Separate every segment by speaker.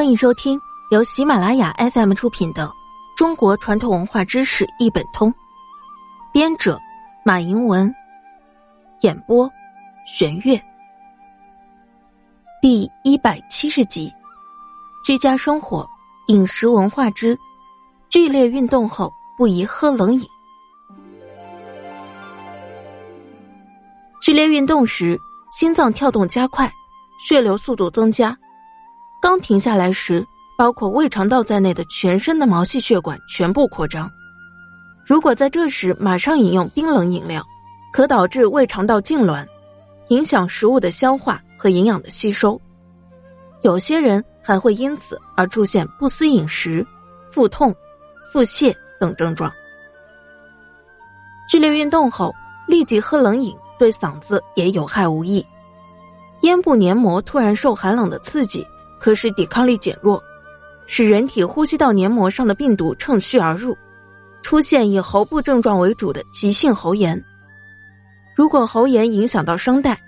Speaker 1: 欢迎收听由喜马拉雅 FM 出品的《中国传统文化知识一本通》，编者马迎文，演播玄月。第一百七十集：居家生活、饮食文化之剧烈运动后不宜喝冷饮。剧烈运动时，心脏跳动加快，血流速度增加。刚停下来时，包括胃肠道在内的全身的毛细血管全部扩张。如果在这时马上饮用冰冷饮料，可导致胃肠道痉挛，影响食物的消化和营养的吸收。有些人还会因此而出现不思饮食、腹痛、腹泻等症状。剧烈运动后立即喝冷饮，对嗓子也有害无益。咽部黏膜突然受寒冷的刺激。可使抵抗力减弱，使人体呼吸道黏膜上的病毒趁虚而入，出现以喉部症状为主的急性喉炎。如果喉炎影响到声带，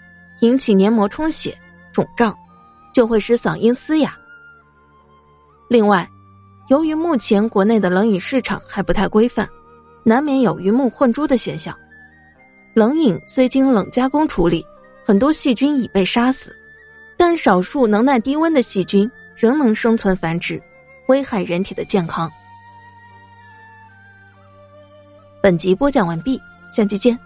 Speaker 1: 引起黏膜充血、肿胀，就会使嗓音嘶哑。另外，由于目前国内的冷饮市场还不太规范，难免有鱼目混珠的现象。冷饮虽经冷加工处理，很多细菌已被杀死。但少数能耐低温的细菌仍能生存繁殖，危害人体的健康。本集播讲完毕，下期见。